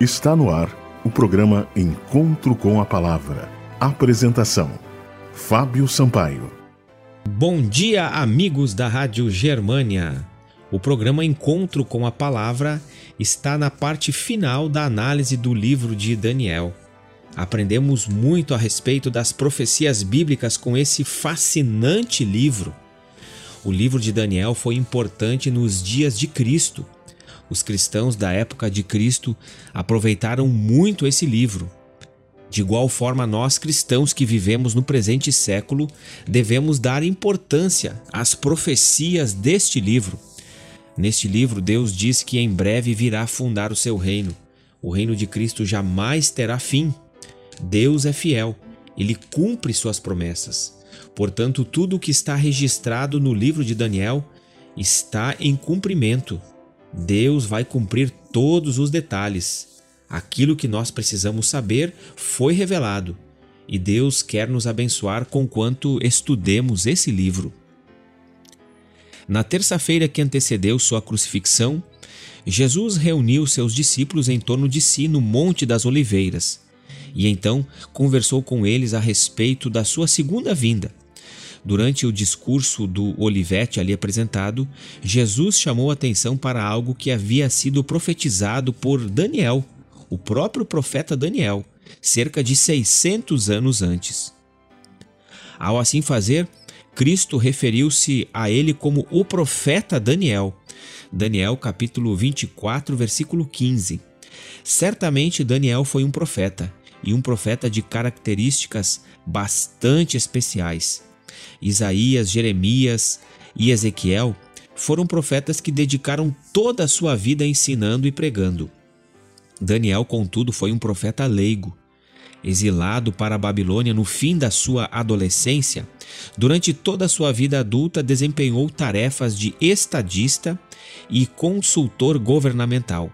Está no ar o programa Encontro com a Palavra. Apresentação: Fábio Sampaio. Bom dia, amigos da Rádio Germânia. O programa Encontro com a Palavra está na parte final da análise do livro de Daniel. Aprendemos muito a respeito das profecias bíblicas com esse fascinante livro. O livro de Daniel foi importante nos dias de Cristo os cristãos da época de Cristo aproveitaram muito esse livro. De igual forma, nós cristãos que vivemos no presente século devemos dar importância às profecias deste livro. Neste livro, Deus diz que em breve virá fundar o seu reino. O reino de Cristo jamais terá fim. Deus é fiel, ele cumpre suas promessas. Portanto, tudo o que está registrado no livro de Daniel está em cumprimento. Deus vai cumprir todos os detalhes. Aquilo que nós precisamos saber foi revelado e Deus quer nos abençoar com quanto estudemos esse livro. Na terça-feira que antecedeu sua crucifixão, Jesus reuniu seus discípulos em torno de si no Monte das Oliveiras e então conversou com eles a respeito da sua segunda vinda Durante o discurso do Olivete ali apresentado, Jesus chamou atenção para algo que havia sido profetizado por Daniel, o próprio profeta Daniel, cerca de 600 anos antes. Ao assim fazer, Cristo referiu-se a ele como o profeta Daniel. Daniel capítulo 24, versículo 15. Certamente Daniel foi um profeta, e um profeta de características bastante especiais. Isaías, Jeremias e Ezequiel foram profetas que dedicaram toda a sua vida ensinando e pregando. Daniel, contudo, foi um profeta leigo. Exilado para a Babilônia no fim da sua adolescência, durante toda a sua vida adulta desempenhou tarefas de estadista e consultor governamental.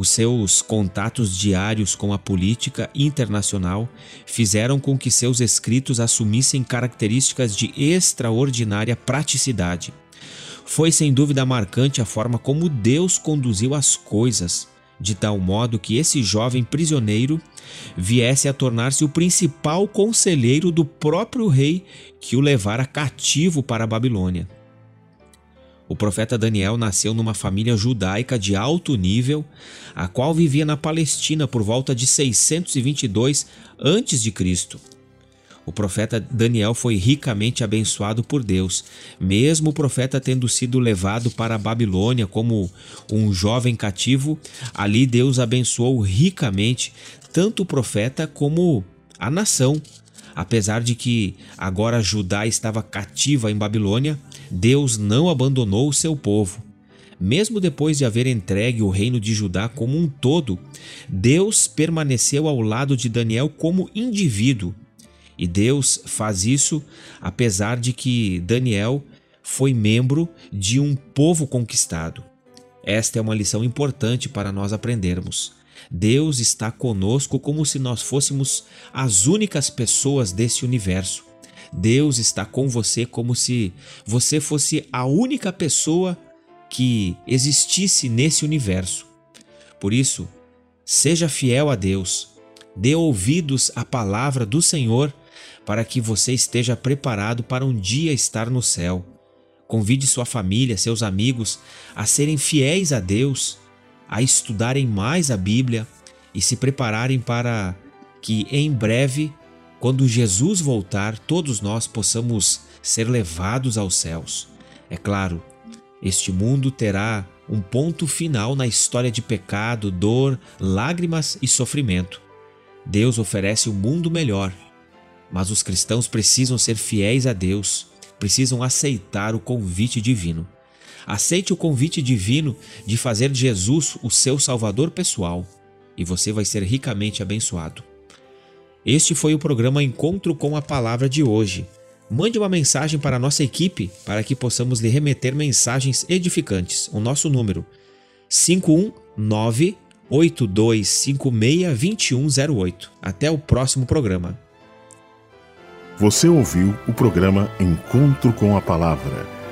Os seus contatos diários com a política internacional fizeram com que seus escritos assumissem características de extraordinária praticidade. Foi sem dúvida marcante a forma como Deus conduziu as coisas, de tal modo que esse jovem prisioneiro viesse a tornar-se o principal conselheiro do próprio rei que o levara cativo para a Babilônia. O profeta Daniel nasceu numa família judaica de alto nível, a qual vivia na Palestina por volta de 622 a.C. O profeta Daniel foi ricamente abençoado por Deus, mesmo o profeta tendo sido levado para a Babilônia como um jovem cativo, ali Deus abençoou ricamente tanto o profeta como a nação. Apesar de que agora Judá estava cativa em Babilônia, Deus não abandonou o seu povo. Mesmo depois de haver entregue o reino de Judá como um todo, Deus permaneceu ao lado de Daniel como indivíduo. E Deus faz isso apesar de que Daniel foi membro de um povo conquistado. Esta é uma lição importante para nós aprendermos. Deus está conosco como se nós fôssemos as únicas pessoas desse universo. Deus está com você como se você fosse a única pessoa que existisse nesse universo. Por isso, seja fiel a Deus, dê ouvidos à palavra do Senhor para que você esteja preparado para um dia estar no céu. Convide sua família, seus amigos a serem fiéis a Deus, a estudarem mais a Bíblia e se prepararem para que em breve quando Jesus voltar, todos nós possamos ser levados aos céus. É claro, este mundo terá um ponto final na história de pecado, dor, lágrimas e sofrimento. Deus oferece um mundo melhor, mas os cristãos precisam ser fiéis a Deus, precisam aceitar o convite divino. Aceite o convite divino de fazer Jesus o seu Salvador pessoal e você vai ser ricamente abençoado. Este foi o programa Encontro com a Palavra de hoje. Mande uma mensagem para a nossa equipe para que possamos lhe remeter mensagens edificantes. O nosso número 519 8256-2108. Até o próximo programa. Você ouviu o programa Encontro com a Palavra